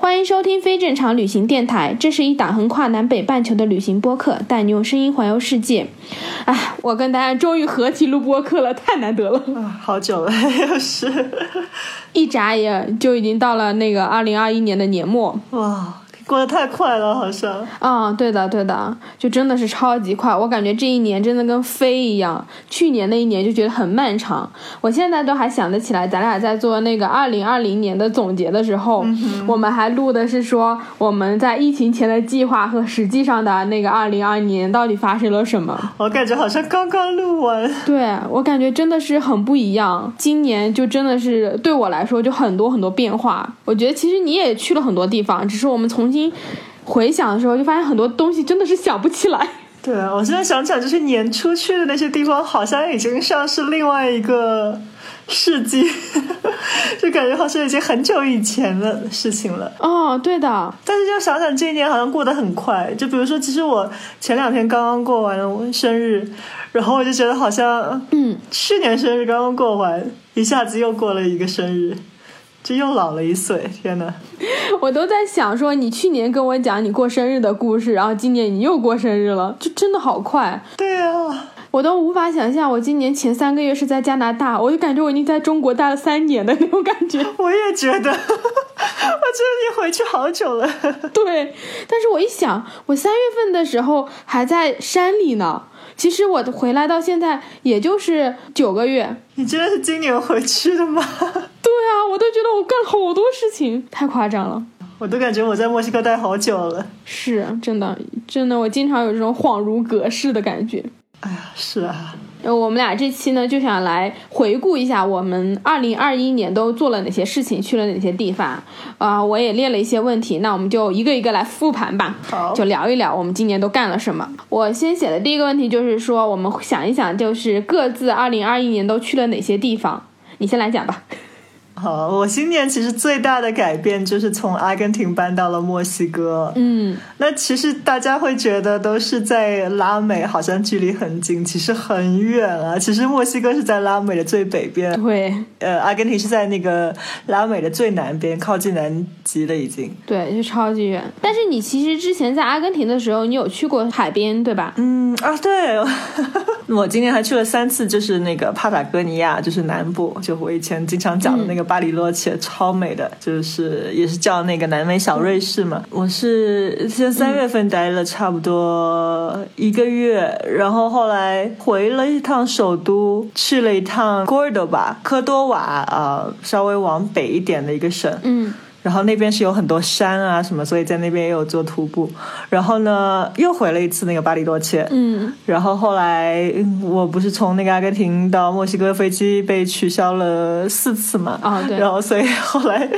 欢迎收听非正常旅行电台，这是一档横跨南北半球的旅行播客，带你用声音环游世界。哎，我跟大家终于合体录播客了，太难得了！啊，好久了，又是一眨眼就已经到了那个二零二一年的年末。哇，过得太快了，好像。啊、对的，对的，就真的是超级快。我感觉这一年真的跟飞一样，去年那一年就觉得很漫长。我现在都还想得起来，咱俩在做那个二零二零年的总结的时候，我们还录的是说我们在疫情前的计划和实际上的那个二零二年到底发生了什么。我感觉好像刚刚录完，对我感觉真的是很不一样。今年就真的是对我来说就很多很多变化。我觉得其实你也去了很多地方，只是我们重新回想的时候，就发现很多东西真的是想不起来。对啊，我现在想起来，就是年初去的那些地方，好像已经像是另外一个世纪，就感觉好像已经很久以前的事情了。哦，对的，但是就想想这一年好像过得很快，就比如说，其实我前两天刚刚过完生日，然后我就觉得好像，嗯，去年生日刚刚过完，一下子又过了一个生日，就又老了一岁，天呐！我都在想说，你去年跟我讲你过生日的故事，然后今年你又过生日了，就真的好快。对啊，我都无法想象，我今年前三个月是在加拿大，我就感觉我已经在中国待了三年的那种感觉。我也觉得，我觉得你回去好久了。对，但是我一想，我三月份的时候还在山里呢。其实我回来到现在也就是九个月。你真的是今年回去的吗？对啊，我都觉得我干了好多事情，太夸张了。我都感觉我在墨西哥待好久了。是真的，真的，我经常有这种恍如隔世的感觉。哎呀，是啊，呃，我们俩这期呢就想来回顾一下我们二零二一年都做了哪些事情，去了哪些地方。啊、我也列了一些问题，那我们就一个一个来复盘吧。好就聊一聊我们今年都干了什么。我先写的第一个问题就是说，我们想一想，就是各自二零二一年都去了哪些地方。你先来讲吧。好，我今年其实最大的改变就是从阿根廷搬到了墨西哥。嗯，那其实大家会觉得都是在拉美，好像距离很近，其实很远啊。其实墨西哥是在拉美的最北边，对呃，阿根廷是在那个拉美的最南边，靠近南极了已经。对，就超级远。但是你其实之前在阿根廷的时候，你有去过海边，对吧？嗯啊，对，我今年还去了三次，就是那个帕塔哥尼亚，就是南部，就我以前经常讲的那个巴黎洛切，超美的，就是也是叫那个南美小瑞士嘛。我是先三月份待了差不多一个月，然后后来回了一趟首都，去了一趟 Cordoba 科多瓦，呃，稍微往北一点的一个省。嗯然后那边是有很多山啊什么，所以在那边也有做徒步。然后呢，又回了一次那个巴黎多切。嗯，然后后来嗯我不是从那个阿根廷到墨西哥飞机被取消了四次嘛？哦对然后所以后来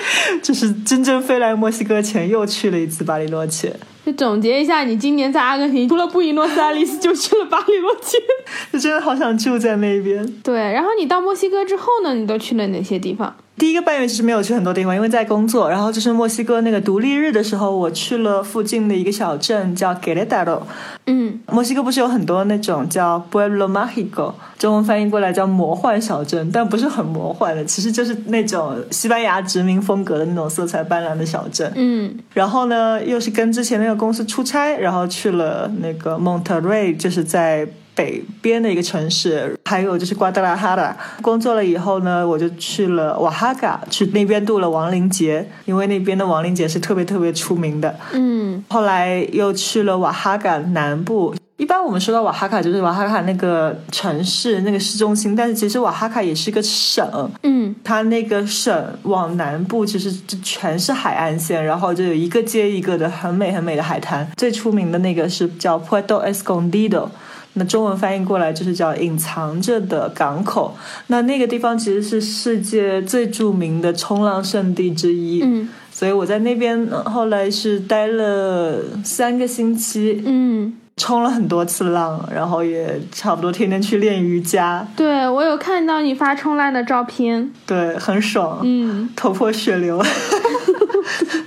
就是真正飞来墨西哥前又去了一次巴黎多切，就总结一下，你今年在阿根廷除了布宜诺斯艾利斯，就去了巴黎洛切。就真的好想住在那边。对，然后你到墨西哥之后呢，你都去了哪些地方？第一个半月其实没有去很多地方，因为在工作。然后就是墨西哥那个独立日的时候，我去了附近的一个小镇叫 Querétaro。嗯墨西哥不是有很多那种叫 Pueblo Mágico，中文翻译过来叫魔幻小镇，但不是很魔幻的，其实就是那种西班牙殖民风格的那种色彩斑斓的小镇。嗯然后呢，又是跟之前那个公司出差，然后去了那个 Monterrey，就是在北边的一个城市，还有就是瓜达拉哈拉。工作了以后呢，我就去了瓦哈嘎，去那边度了亡灵节，因为那边的亡灵节是特别特别出名的。嗯后来又去了瓦哈嘎南部。一般我们说到瓦哈卡，就是瓦哈卡那个城市、那个市中心，但是其实瓦哈卡也是个省，嗯它那个省往南部其实就全是海岸线，然后就有一个接一个的很美很美的海滩。最出名的那个是叫 Puerto Escondido。那中文翻译过来就是叫隐藏着的港口。那那个地方其实是世界最著名的冲浪圣地之一。嗯。所以我在那边呃后来是待了三个星期，嗯，冲了很多次浪，然后也差不多天天去练瑜伽，对我有看到你发冲浪的照片，对，很爽，嗯。头破血流，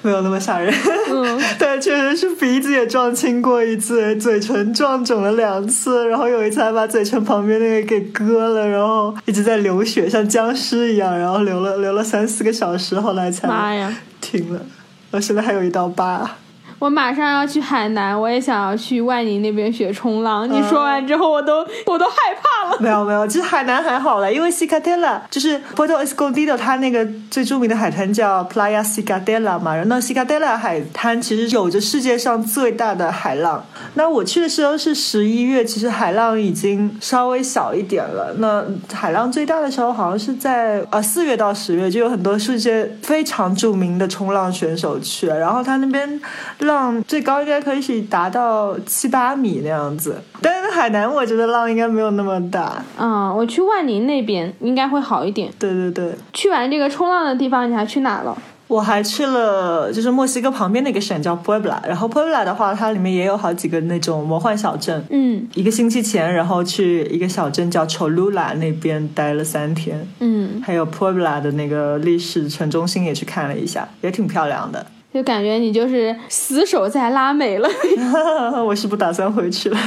没有那么吓人。嗯，但确实是鼻子也撞青过一次，嘴唇撞肿了两次，然后有一次还把嘴唇旁边那个给割了，然后一直在流血，像僵尸一样，然后流了流了三四个小时，后来才妈呀！停了。我现在还有一道疤。我马上要去海南，我也想要去万宁那边学冲浪。你说完之后，我都我都害怕了。没有没有，其实海南还好了，因为 Cicatela 就是 Puerto Escondido，它那个最著名的海滩叫 Playa Cicatella 嘛，然后 Cicatela 海滩其实有着世界上最大的海浪。那我去的时候是十一月，其实海浪已经稍微小一点了。那海浪最大的时候好像是在呃四月到十月，就有很多世界非常著名的冲浪选手去，然后他那边浪最高应该可以达到七八米那样子。但是海南我觉得浪应该没有那么大。嗯，我去万宁那边应该会好一点。对对对，去完这个冲浪的地方，你还去哪了？我还去了，就是墨西哥旁边的一个省叫 Puebla，然后 Puebla 的话，它里面也有好几个那种魔幻小镇。嗯一个星期前，然后去一个小镇叫 Cholula 那边待了三天，嗯，还有 Puebla 的那个历史城中心也去看了一下，也挺漂亮的。就感觉你就是死守在拉美了。我是不打算回去了，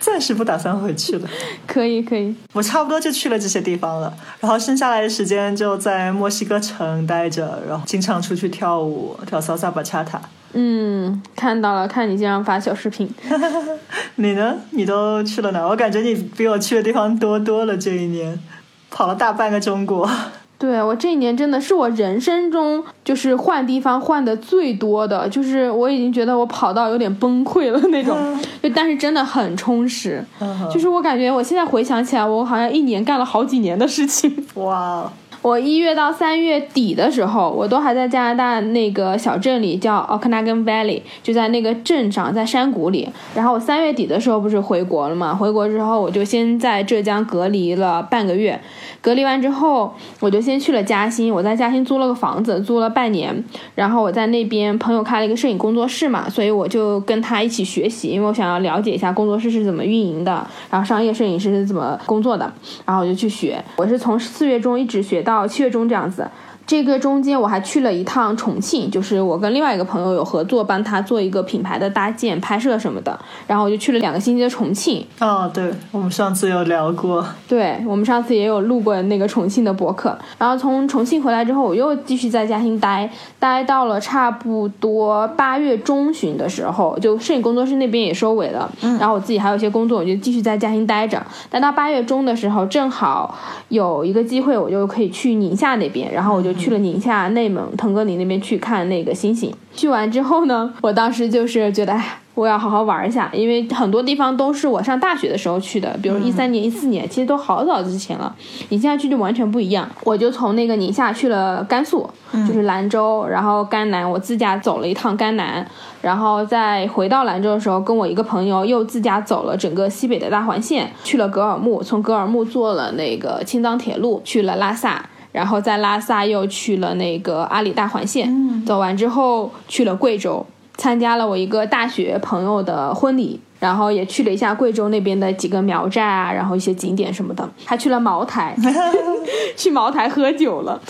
暂时不打算回去了。可以可以，我差不多就去了这些地方了，然后剩下来的时间就在墨西哥城待着，然后经常出去跳舞，跳 salsa bachata。嗯，看到了，看你经常发小视频。你呢？你都去了哪？我感觉你比我去的地方多多了。这一年跑了大半个中国。对我这一年真的是我人生中就是换地方换的最多的，就是我已经觉得我跑到有点崩溃了那种，就但是真的很充实。就是我感觉我现在回想起来，我好像一年干了好几年的事情。哇，我一月到三月底的时候，我都还在加拿大那个小镇里，叫 Okanagan Valley，就在那个镇上，在山谷里。然后我三月底的时候不是回国了嘛？回国之后，我就先在浙江隔离了半个月。隔离完之后，我就先去了嘉兴，我在嘉兴租了个房子，租了半年。然后我在那边朋友开了一个摄影工作室嘛，所以我就跟他一起学习，因为我想要了解一下工作室是怎么运营的，然后商业摄影师是怎么工作的，然后我就去学。我是从四月中一直学到七月中这样子。这个中间我还去了一趟重庆，就是我跟另外一个朋友有合作，帮他做一个品牌的搭建、拍摄什么的。然后我就去了两个星期的重庆。哦，对，我们上次有聊过。对我们上次也有录过那个重庆的博客。然后从重庆回来之后，我又继续在嘉兴待，待到了差不多八月中旬的时候，就摄影工作室那边也收尾了。嗯然后我自己还有一些工作，我就继续在嘉兴待着。待到八月中的时候，正好有一个机会，我就可以去宁夏那边，然后我就去了宁夏、内蒙、腾格里那边去看那个星星。去完之后呢，我当时就是觉得，哎，我要好好玩一下，因为很多地方都是我上大学的时候去的，比如一三年、一四年，其实都好早之前了。你现在去就完全不一样。我就从那个宁夏去了甘肃，就是兰州，然后甘南，我自驾走了一趟甘南，然后再回到兰州的时候，跟我一个朋友又自驾走了整个西北的大环线，去了格尔木，从格尔木坐了那个青藏铁路去了拉萨。然后在拉萨又去了那个阿里大环线，走完之后去了贵州，参加了我一个大学朋友的婚礼，然后也去了一下贵州那边的几个苗寨啊，然后一些景点什么的，还去了茅台，去茅台喝酒了。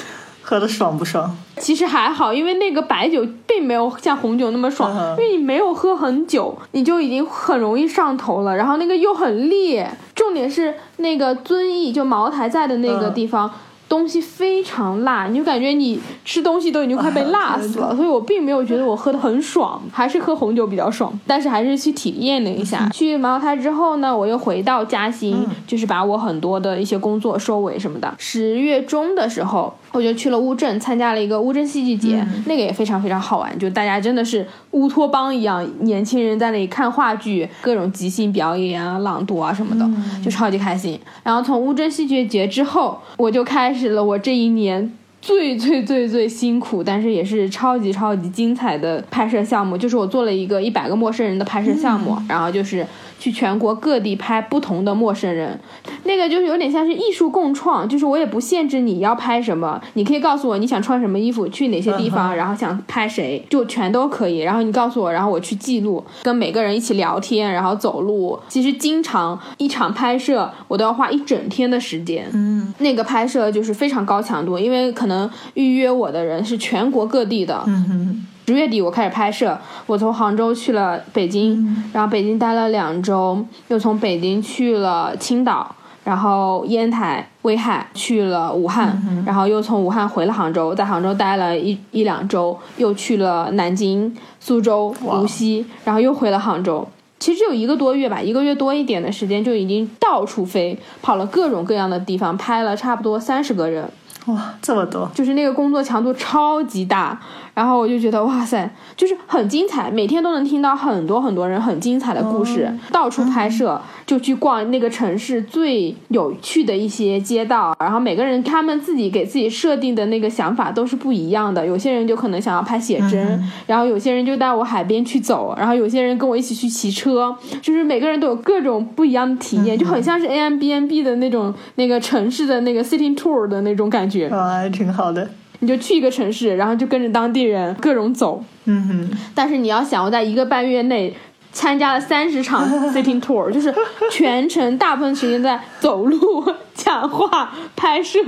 喝的爽不爽？其实还好，因为那个白酒并没有像红酒那么爽，嗯因为你没有喝很久，你就已经很容易上头了。然后那个又很烈，重点是那个遵义就茅台在的那个嗯地方。东西非常辣，你就感觉你吃东西都已经快被辣死了，所以我并没有觉得我喝的很爽，还是喝红酒比较爽。但是还是去体验了一下。去茅台之后呢，我又回到嘉兴，就是把我很多的一些工作收尾什么的。十月中的时候，我就去了乌镇，参加了一个乌镇戏剧节，那个也非常非常好玩，就大家真的是乌托邦一样，年轻人在那里看话剧，各种即兴表演啊、朗读啊什么的，就超级开心。然后从乌镇戏剧节之后，我就开始了我这一年。最最最最辛苦，但是也是超级超级精彩的拍摄项目，就是我做了一个一百个陌生人的拍摄项目，然后就是去全国各地拍不同的陌生人，那个就是有点像是艺术共创，就是我也不限制你要拍什么，你可以告诉我你想穿什么衣服，去哪些地方，然后想拍谁，就全都可以。然后你告诉我，然后我去记录，跟每个人一起聊天，然后走路。其实经常一场拍摄我都要花一整天的时间。嗯那个拍摄就是非常高强度，因为可能预约我的人是全国各地的。嗯哼，十月底我开始拍摄，我从杭州去了北京，然后北京待了两周，又从北京去了青岛，然后烟台、威海去了武汉，然后又从武汉回了杭州，在杭州待了一一两周，又去了南京、苏州、无锡，然后又回了杭州。其实只有一个多月吧，一个月多一点的时间就已经到处飞，跑了各种各样的地方，拍了差不多三十个人。哇，这么多，就是那个工作强度超级大，然后我就觉得哇塞，就是很精彩，每天都能听到很多很多人很精彩的故事，到处拍摄，就去逛那个城市最有趣的一些街道，然后每个人他们自己给自己设定的那个想法都是不一样的，有些人就可能想要拍写真，然后有些人就带我海边去走，然后有些人跟我一起去骑车，就是每个人都有各种不一样的体验，就很像是 A M B N B 的那种那个城市的那个 city tour 的那种感觉。啊，还挺好的。你就去一个城市，然后就跟着当地人各种走。嗯哼，但是你要想，我在一个半月内参加了三十场 sitting tour，就是全程大部分时间在走路、讲话、拍摄。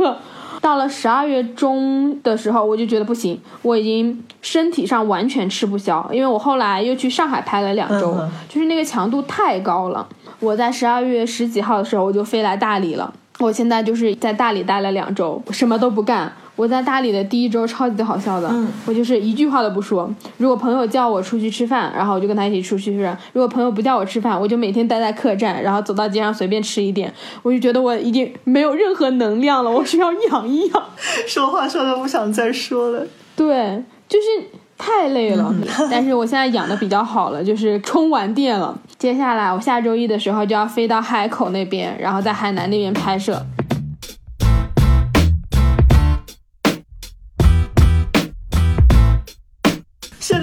到了十二月中的时候，我就觉得不行，我已经身体上完全吃不消，因为我后来又去上海拍了两周，嗯就是那个强度太高了。我在十二月十几号的时候，我就飞来大理了。我现在就是在大理待了两周，什么都不干。我在大理的第一周超级好笑的，嗯我就是一句话都不说。如果朋友叫我出去吃饭，然后我就跟他一起出去吃；如果朋友不叫我吃饭，我就每天待在客栈，然后走到街上随便吃一点。我就觉得我已经没有任何能量了，我需要养一养。说话说的不想再说了。对，就是太累了。但是我现在养的比较好了，就是充完电了。接下来我下周一的时候就要飞到海口那边，然后在海南那边拍摄。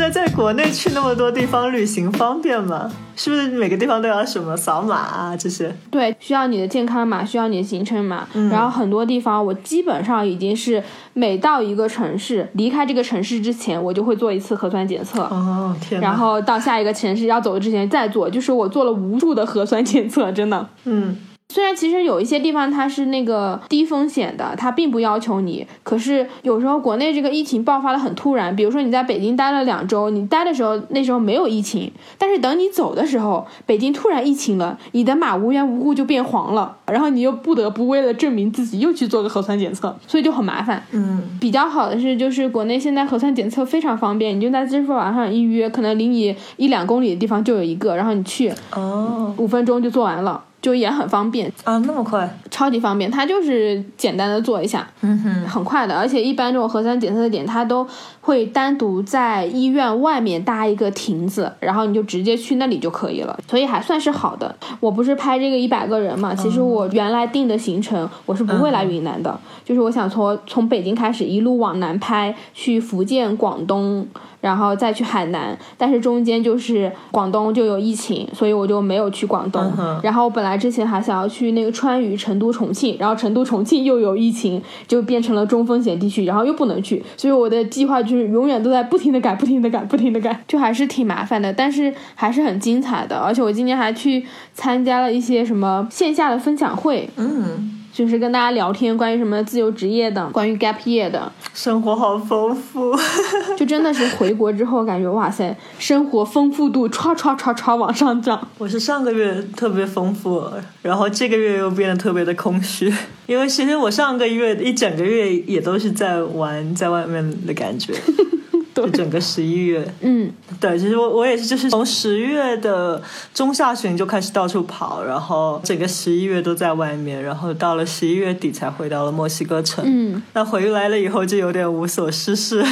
在在国内去那么多地方旅行方便吗？是不是每个地方都要什么扫码啊这些？对，需要你的健康码，需要你的行程码。然后很多地方我基本上已经是每到一个城市，离开这个城市之前，我就会做一次核酸检测。哦天哪！然后到下一个城市要走之前再做，就是我做了无数的核酸检测，真的。嗯，虽然其实有一些地方它是那个低风险的，它并不要求你，可是有时候国内这个疫情爆发的很突然，比如说你在北京待了两周，你待的时候那时候没有疫情，但是等你走的时候，北京突然疫情了，你的码无缘无故就变黄了，然后你又不得不为了证明自己又去做个核酸检测，所以就很麻烦。嗯，比较好的是，就是国内现在核酸检测非常方便，你就在支付宝上预约，可能离你一两公里的地方就有一个，然后你去哦。五分钟就做完了，就也很方便。啊，那么快？超级方便，它就是简单的做一下，嗯哼，很快的。而且一般这种核酸检测的点，它都会单独在医院外面搭一个亭子，然后你就直接去那里就可以了，所以还算是好的。我不是拍这个一百个人嘛，其实我原来定的行程我是不会来云南的，就是我想从从北京开始一路往南拍，去福建、广东。然后再去海南，但是中间就是广东就有疫情，所以我就没有去广东。嗯然后本来之前还想要去那个川渝、成都、重庆，然后成都、重庆又有疫情，就变成了中风险地区，然后又不能去，所以我的计划就是永远都在不停的改、不停的改、不停的改，就还是挺麻烦的，但是还是很精彩的。而且我今年还去参加了一些什么线下的分享会，嗯，就是跟大家聊天，关于什么自由职业的，关于 gap year 的，生活好丰富。就真的是回国之后感觉哇塞，生活丰富度唰唰唰唰往上涨。我是上个月特别丰富，然后这个月又变得特别的空虚，因为其实我上个月一整个月也都是在玩，在外面的感觉。就整个十一月，嗯，对，其实我我也是，就是从十月的中下旬就开始到处跑，然后整个十一月都在外面，然后到了十一月底才回到了墨西哥城。嗯，那回来了以后就有点无所事事。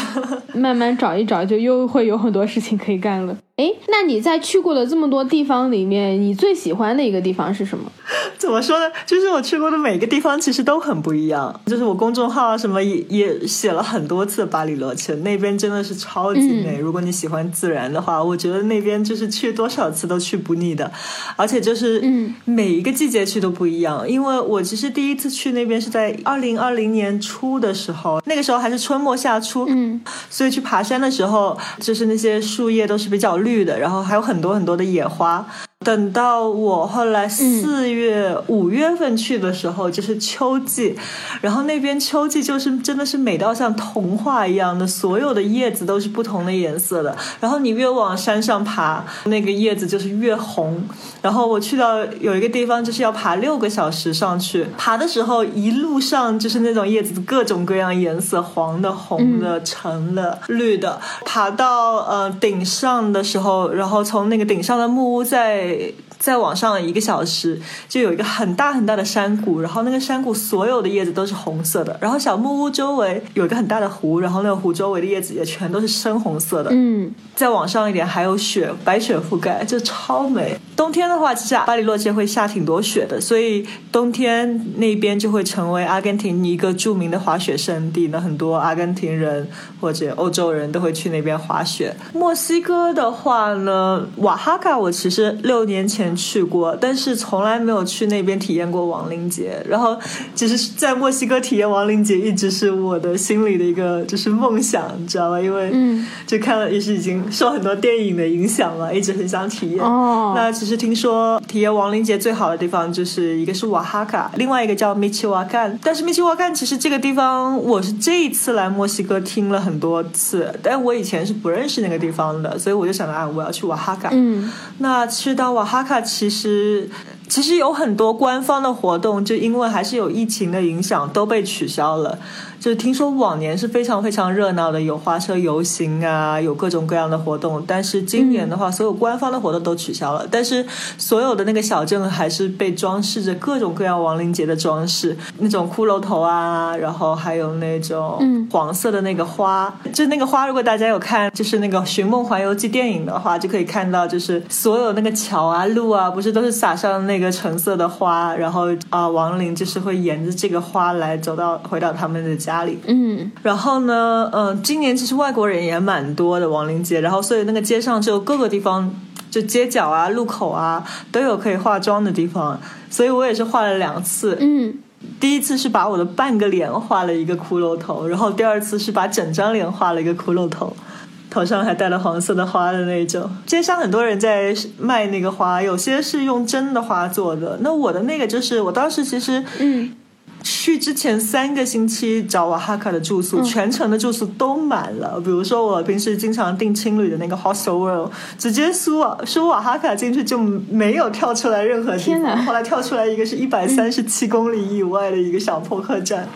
慢慢找一找，就又会有很多事情可以干了。哎，那你在去过的这么多地方里面，你最喜欢的一个地方是什么？怎么说呢？就是我去过的每个地方其实都很不一样。就是我公众号啊什么也也写了很多次巴里罗切，那边真的是超级美。如果你喜欢自然的话，我觉得那边就是去多少次都去不腻的。而且就是嗯每一个季节去都不一样，因为我其实第一次去那边是在二零二零年初的时候，那个时候还是春末夏初，嗯所以去爬山的时候，就是那些树叶都是比较绿绿的，然后还有很多很多的野花。等到我后来四月、五月份去的时候，就是秋季，然后那边秋季就是真的是美到像童话一样的，所有的叶子都是不同的颜色的。然后你越往山上爬，那个叶子就是越红。然后我去到有一个地方，就是要爬六个小时上去，爬的时候一路上就是那种叶子各种各样颜色，黄的、红的、橙的、绿的。爬到呃顶上的时候，然后从那个顶上的木屋再 que 再往上一个小时，就有一个很大很大的山谷，然后那个山谷所有的叶子都是红色的，然后小木屋周围有一个很大的湖，然后那个湖周围的叶子也全都是深红色的。嗯再往上一点还有雪，白雪覆盖，就超美。冬天的话，其实巴黎洛街会下挺多雪的，所以冬天那边就会成为阿根廷一个著名的滑雪胜地。那很多阿根廷人或者欧洲人都会去那边滑雪。墨西哥的话呢，瓦哈卡我其实六年前去过，但是从来没有去那边体验过亡灵节。然后，其实，在墨西哥体验亡灵节一直是我的心里的一个就是梦想，你知道吧？因为嗯就看了也是已经受很多电影的影响了，一直很想体验。哦那其实听说体验亡灵节最好的地方就是一个是瓦哈卡，另外一个叫米奇瓦干。但是米奇瓦干其实这个地方我是这一次来墨西哥听了很多次，但我以前是不认识那个地方的，所以我就想着啊，我要去瓦哈卡。嗯那去到瓦哈卡，其实其实有很多官方的活动，就因为还是有疫情的影响，都被取消了。就听说往年是非常非常热闹的，有花车游行啊，有各种各样的活动。但是今年的话，所有官方的活动都取消了，但是所有的那个小镇还是被装饰着各种各样亡灵节的装饰，那种骷髅头啊，然后还有那种嗯黄色的那个花，就那个花，如果大家有看就是那个《寻梦环游记》电影的话，就可以看到，就是所有那个桥啊、路啊，不是都是撒上那个橙色的花，然后啊、亡灵就是会沿着这个花来走到回到他们的家里。嗯。然后呢，嗯、今年其实外国人也蛮多的亡灵节，然后所以那个街上就各个地方，就街角啊、路口啊都有可以化妆的地方，所以我也是化了两次。嗯。第一次是把我的半个脸画了一个骷髅头，然后第二次是把整张脸画了一个骷髅头，头上还戴了黄色的花的那种。街上很多人在卖那个花，有些是用真的花做的。那我的那个就是，我当时其实嗯去之前三个星期找瓦哈卡的住宿，全程的住宿都满了。比如说我平时经常订青旅的那个 Hostel World，直接输瓦输瓦哈卡进去就没有跳出来任何地天哪方。后来跳出来一个是一百三十七公里以外的一个小破客栈，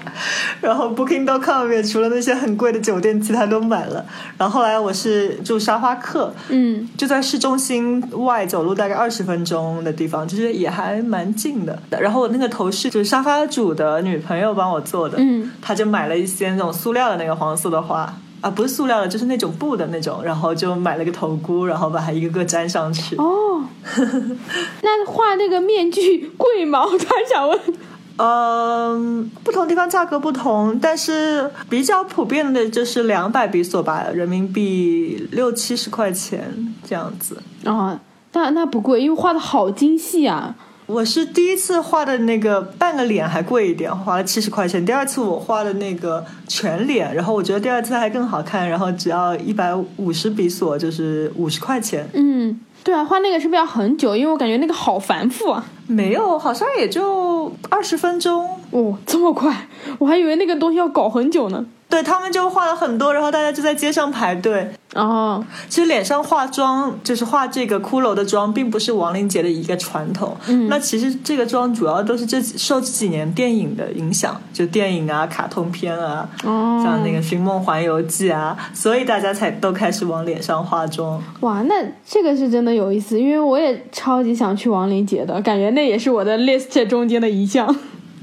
然后 Booking.com 也除了那些很贵的酒店，其他都满了。然后后来我是住沙发客，嗯就在市中心外走路大概二十分钟的地方，就是也还蛮近的。然后我那个头饰就是沙发主的女朋友帮我做的，嗯，她就买了一些那种塑料的那个黄色的花。啊，不是塑料的，就是那种布的那种，然后就买了个头箍，然后把它一个个粘上去。哦，那画那个面具贵吗？我突然想问。嗯，不同地方价格不同，但是比较普遍的就是两百比索吧，人民币六七十块钱这样子。哦，那那不贵，因为画的好精细啊。我是第一次画的那个半个脸还贵一点，花了七十块钱。第二次我画的那个全脸，然后我觉得第二次还更好看，然后只要一百五十比索，就是五十块钱。嗯，对啊，画那个是不是要很久？因为我感觉那个好繁复啊。没有，好像也就二十分钟。哦，这么快，我还以为那个东西要搞很久呢。对他们就画了很多，然后大家就在街上排队。哦，其实脸上化妆，就是化这个骷髅的妆，并不是亡灵节的一个传统。嗯那其实这个妆主要都是这几受这几年电影的影响，就电影啊、卡通片啊，哦，像那个《寻梦环游记》啊，所以大家才都开始往脸上化妆。哇，那这个是真的有意思，因为我也超级想去亡灵节的，感觉那也是我的 list 中间的一项。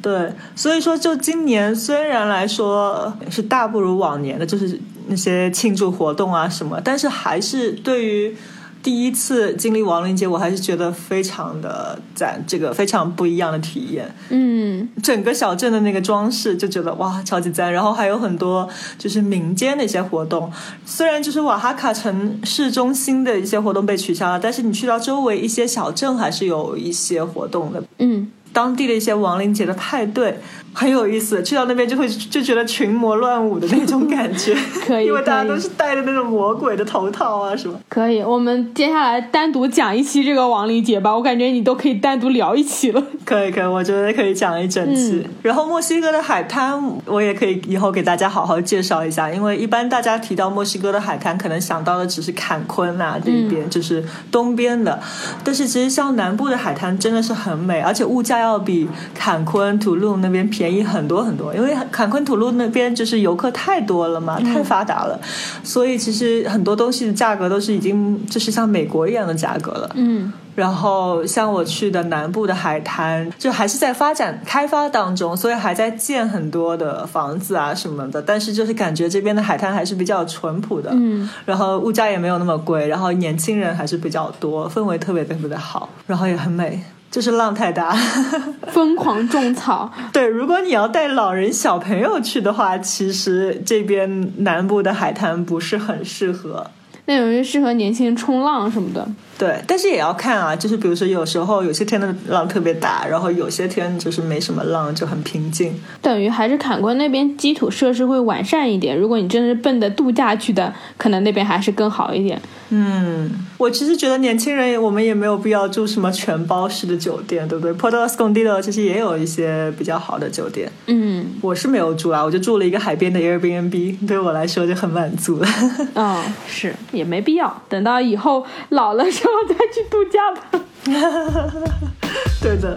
对，所以说就今年虽然来说是大不如往年的，就是那些庆祝活动啊什么，但是还是对于第一次经历亡灵节，我还是觉得非常的赞，这个非常不一样的体验。嗯，整个小镇的那个装饰就觉得哇超级赞，然后还有很多就是民间的一些活动。虽然就是瓦哈卡城市中心的一些活动被取消了，但是你去到周围一些小镇还是有一些活动的。嗯，当地的一些亡灵节的派对很有意思，去到那边就会就觉得群魔乱舞的那种感觉，可以因为大家都是戴着那种魔鬼的头套啊什么。可以。我们接下来单独讲一期这个亡灵节吧，我感觉你都可以单独聊一期了。可以可以，我觉得可以讲一整期。嗯然后墨西哥的海滩，我也可以以后给大家好好介绍一下，因为一般大家提到墨西哥的海滩，可能想到的只是坎昆啊这一边，就是东边的。但是其实像南部的海滩真的是很美，而且物价要比坎昆、土路那边便宜很多很多，因为坎昆、土路那边就是游客太多了嘛，太发达了，所以其实很多东西的价格都是已经就是像美国一样的价格了。嗯然后像我去的南部的海滩，就还是在发展开发当中，所以还在建很多的房子啊什么的。但是就是感觉这边的海滩还是比较淳朴的，嗯，然后物价也没有那么贵，然后年轻人还是比较多，氛围特别特别的好，然后也很美。就是浪太大，疯狂种草，对。如果你要带老人小朋友去的话，其实这边南部的海滩不是很适合。那种是适合年轻人冲浪什么的。对，但是也要看啊，就是比如说有时候有些天的浪特别大，然后有些天就是没什么浪，就很平静。等于还是坎昆那边基础设施会完善一点。如果你真的是奔着度假去的，可能那边还是更好一点。嗯，我其实觉得年轻人我们也没有必要住什么全包式的酒店，对不对？Puerto Escondido 其实也有一些比较好的酒店，嗯，我是没有住啊，我就住了一个海边的 Airbnb，对我来说就很满足了。哦，是也没必要，等到以后老了之后再去度假吧。对的。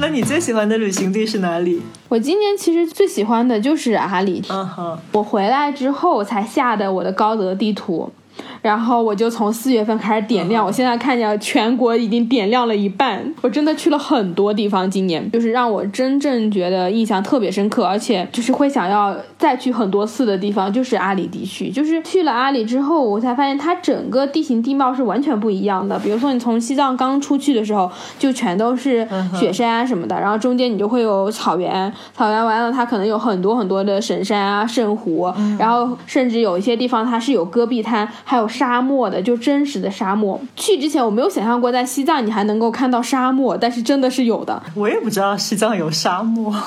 那你最喜欢的旅行地是哪里？我今年其实最喜欢的就是阿里。嗯哼，我回来之后才下的我的高德地图，然后我就从四月份开始点亮，我现在看见全国已经点亮了一半。我真的去了很多地方，今年就是让我真正觉得印象特别深刻，而且就是会想要再去很多次的地方，就是阿里地区。就是去了阿里之后，我才发现它整个地形地貌是完全不一样的。比如说你从西藏刚出去的时候，就全都是雪山啊什么的，然后中间你就会有草原，草原完了它可能有很多很多的神山啊、圣湖，然后甚至有一些地方它是有戈壁滩，还有沙漠的，就真实的沙漠。去之前我没有想象过在西藏你还能够看到沙漠，但是真的是有的。我也不知道西藏有沙漠。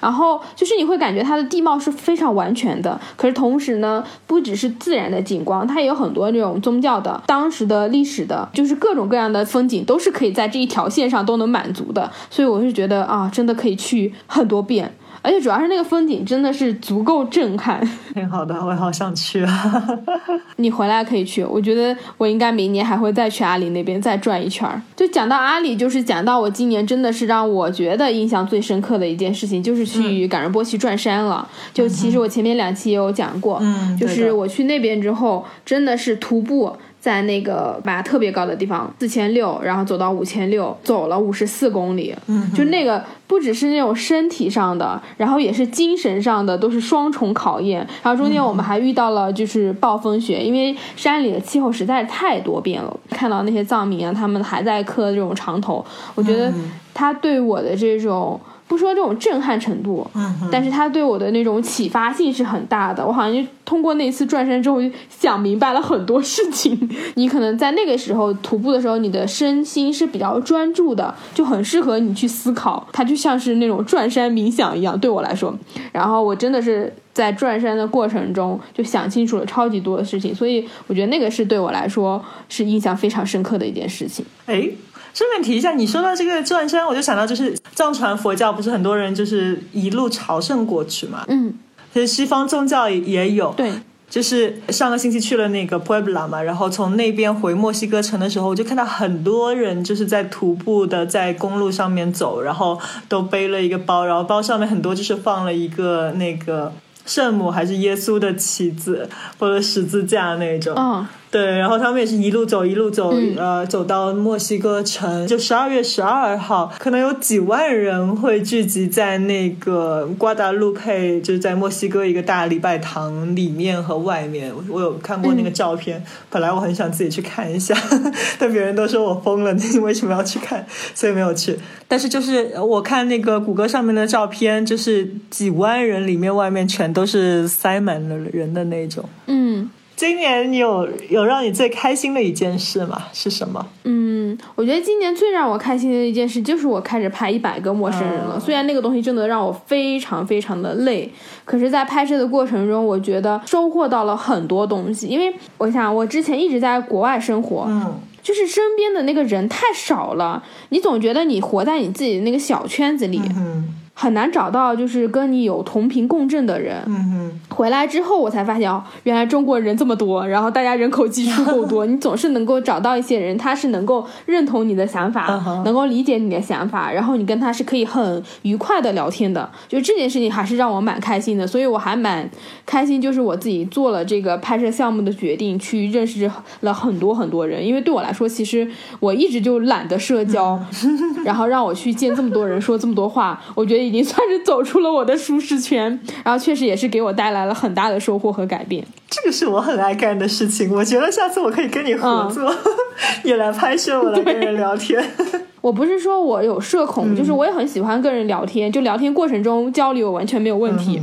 然后就是你会感觉它的地貌是非常完全的，可是同时呢，不只是自然的景观，它也有很多这种宗教的、当时的历史的，就是各种各样的风景都是可以在这一条线上都能满足的。所以我是觉得啊，真的可以去很多遍，而且主要是那个风景真的是足够震撼。挺 好的，我也好想去啊。你回来可以去，我觉得我应该明年还会再去阿里那边再转一圈儿。就讲到阿里，就是讲到我今年真的是让我觉得印象最深刻的一件事情，就是去冈仁波齐转山了。就其实我前面两期也有讲过，嗯就是我去那边之后，真的是徒步。在那个拔特别高的地方，四千六，然后走到五千六，走了五十四公里，嗯就那个不只是那种身体上的，然后也是精神上的，都是双重考验。然后中间我们还遇到了就是暴风雪，因为山里的气候实在是太多变了。看到那些藏民啊，他们还在磕这种长头，我觉得他对我的这种。不说这种震撼程度，但是他对我的那种启发性是很大的。我好像就通过那次转山之后，就想明白了很多事情。你可能在那个时候徒步的时候，你的身心是比较专注的，就很适合你去思考。它就像是那种转山冥想一样，对我来说。然后我真的是在转山的过程中就想清楚了超级多的事情，所以我觉得那个是对我来说是印象非常深刻的一件事情。哎，顺便提一下，你说到这个转山，我就想到就是藏传佛教，不是很多人就是一路朝圣过去嘛？嗯，其实西方宗教也也有，对，就是上个星期去了那个 Puebla 嘛，然后从那边回墨西哥城的时候，我就看到很多人就是在徒步的在公路上面走，然后都背了一个包，然后包上面很多就是放了一个那个圣母还是耶稣的旗子或者十字架那种。嗯，对，然后他们也是一路走一路走，嗯呃，走到墨西哥城。就十二月十二号，可能有几万人会聚集在那个瓜达路佩，就是在墨西哥一个大礼拜堂里面和外面。我我有看过那个嗯照片，本来我很想自己去看一下，但别人都说我疯了，你为什么要去看？所以没有去。但是就是我看那个谷歌上面的照片，就是几万人里面外面全都是塞满了人的那种。嗯今年你有有让你最开心的一件事吗？是什么？嗯，我觉得今年最让我开心的一件事就是我开始拍一百个陌生人了。哦虽然那个东西真的让我非常非常的累，可是，在拍摄的过程中，我觉得收获到了很多东西。因为我想，我之前一直在国外生活，嗯就是身边的那个人太少了，你总觉得你活在你自己的那个小圈子里，嗯很难找到就是跟你有同频共振的人。嗯哼，回来之后，我才发现哦，原来中国人这么多，然后大家人口基数够多，你总是能够找到一些人，他是能够认同你的想法嗯能够理解你的想法，然后你跟他是可以很愉快的聊天的。就这件事情还是让我蛮开心的，所以我还蛮开心，就是我自己做了这个拍摄项目的决定，去认识了很多很多人。因为对我来说，其实我一直就懒得社交，然后让我去见这么多人，说这么多话，我觉得已经算是走出了我的舒适圈。然后确实也是给我带来了很大的收获和改变。这个是我很爱干的事情。我觉得下次我可以跟你合作，你来拍摄，我来跟人聊天。我不是说我有社恐，就是我也很喜欢跟人聊天，就聊天过程中交流完全没有问题。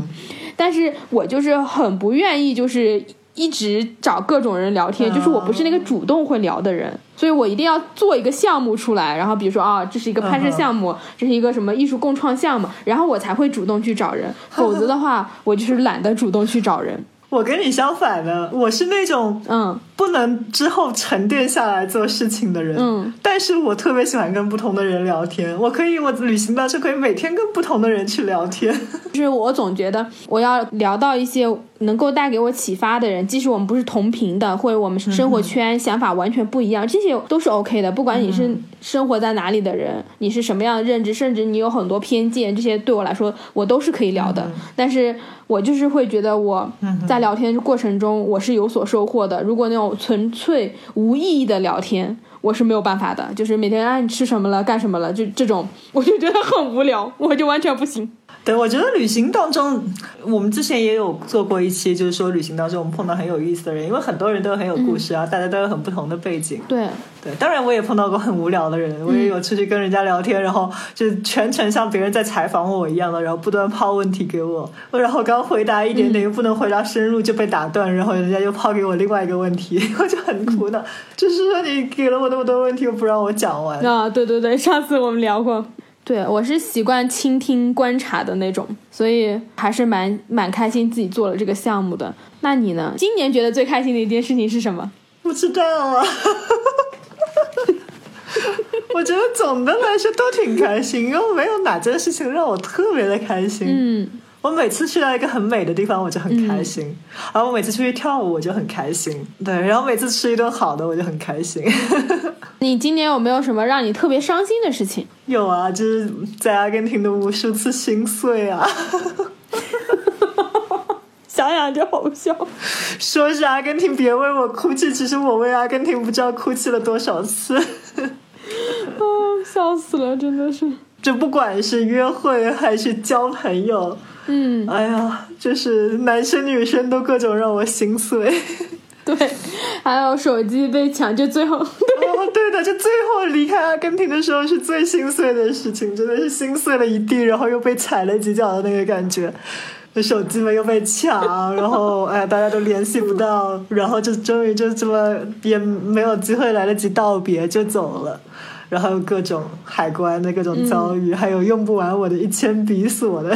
但是我就是很不愿意，就是一直找各种人聊天，嗯就是我不是那个主动会聊的人，所以我一定要做一个项目出来，然后比如说啊，这是一个拍摄项目，这是一个什么艺术共创项目，然后我才会主动去找人，否则的话，我就是懒得主动去找人。我跟你相反的，我是那种嗯不能之后沉淀下来做事情的人。嗯，但是我特别喜欢跟不同的人聊天。我可以，我旅行当中可以每天跟不同的人去聊天。就是我总觉得我要聊到一些能够带给我启发的人，即使我们不是同频的，或者我们生活圈、想法完全不一样，这些都是 OK 的。不管你是生活在哪里的人，你是什么样的认知，甚至你有很多偏见，这些对我来说我都是可以聊的。但是我就是会觉得我在聊天过程中我是有所收获的。如果那种纯粹无意义的聊天，我是没有办法的。就是每天啊你吃什么了，干什么了，就这种我就觉得很无聊，我就完全不行。对，我觉得旅行当中，我们之前也有做过一期，就是说旅行当中我们碰到很有意思的人，因为很多人都很有故事啊，大家都有很不同的背景。对。对，当然我也碰到过很无聊的人，我也有出去跟人家聊天，然后就全程像别人在采访我一样的，然后不断抛问题给我，然后刚回答一点点又不能回答深入就被打断，然后人家又抛给我另外一个问题，我就很苦恼，就是说你给了我那么多问题，又不让我讲完。啊，对对对，上次我们聊过。对我是习惯倾听观察的那种，所以还是蛮蛮开心自己做了这个项目的。那你呢？今年觉得最开心的一件事情是什么？不知道啊。我觉得总的来说都挺开心，因为没有哪件事情让我特别的开心。嗯，我每次去到一个很美的地方，我就很开心；然后我每次出去跳舞，我就很开心。对，然后每次吃一顿好的，我就很开心。你今年有没有什么让你特别伤心的事情？有啊，就是在阿根廷的无数次心碎啊。想想就好笑。说是阿根廷别为我哭泣，其实我为阿根廷不知道哭泣了多少次。啊，笑死了，真的是。这不管是约会还是交朋友，嗯，哎呀，就是男生女生都各种让我心碎。对，还有手机被抢，就最后，哦，对的，就最后离开阿根廷的时候是最心碎的事情，真的是心碎了一地，然后又被踩了几脚的那个感觉。手机们又被抢，然后哎，大家都联系不到，然后就终于就这么也没有机会来得及道别就走了，然后各种海关的各种遭遇，还有用不完我的一铅笔锁的，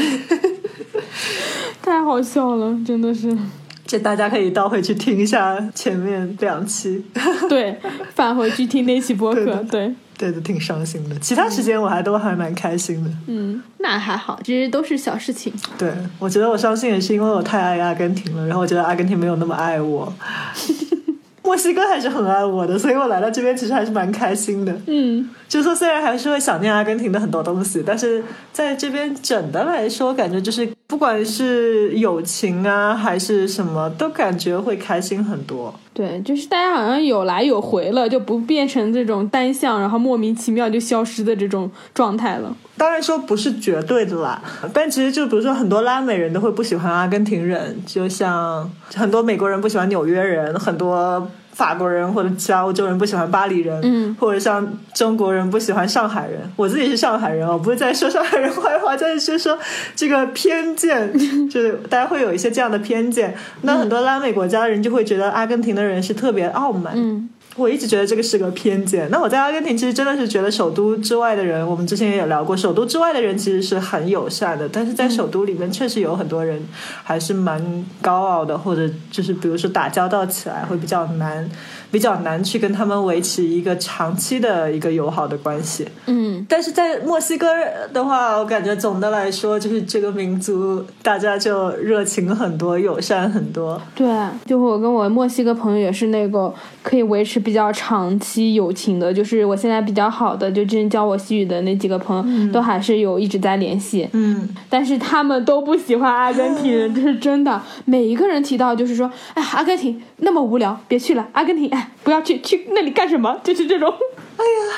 太好笑了，真的是。这大家可以倒回去听一下前面两期，对，返回去听那期播客对的，对。对的，挺伤心的。其他时间我还都还蛮开心的。嗯，那还好，其实都是小事情。对，我觉得我伤心也是因为我太爱阿根廷了，然后我觉得阿根廷没有那么爱我。墨西哥还是很爱我的，所以我来到这边其实还是蛮开心的。嗯，就是说虽然还是会想念阿根廷的很多东西，但是在这边整的来说，感觉就是不管是友情啊还是什么，都感觉会开心很多。对，就是大家好像有来有回了，就不变成这种单向，然后莫名其妙就消失的这种状态了。当然说不是绝对的啦，但其实就比如说很多拉美人都会不喜欢阿根廷人，就像很多美国人不喜欢纽约人，很多法国人或者其他欧洲人不喜欢巴黎人，嗯，或者像中国人不喜欢上海人。我自己是上海人哦，不是在说上海人坏话，在是说这个偏见，就是大家会有一些这样的偏见。那很多拉美国家的人就会觉得阿根廷的人是特别傲慢，嗯我一直觉得这个是个偏见。那我在阿根廷其实真的是觉得首都之外的人，我们之前也有聊过，首都之外的人其实是很友善的，但是在首都里面确实有很多人还是蛮高傲的，或者就是比如说打交道起来会比较难，比较难去跟他们维持一个长期的一个友好的关系。嗯，但是在墨西哥的话，我感觉总的来说就是这个民族大家就热情很多，友善很多。对，就我跟我墨西哥朋友也是那个可以维持比较长期友情的，就是我现在比较好的，就之前教我西语的那几个朋友，都还是有一直在联系。嗯，但是他们都不喜欢阿根廷人，这是真的。每一个人提到就是说，哎，阿根廷那么无聊，别去了。阿根廷，哎，不要去，去那里干什么？就是这种。哎呀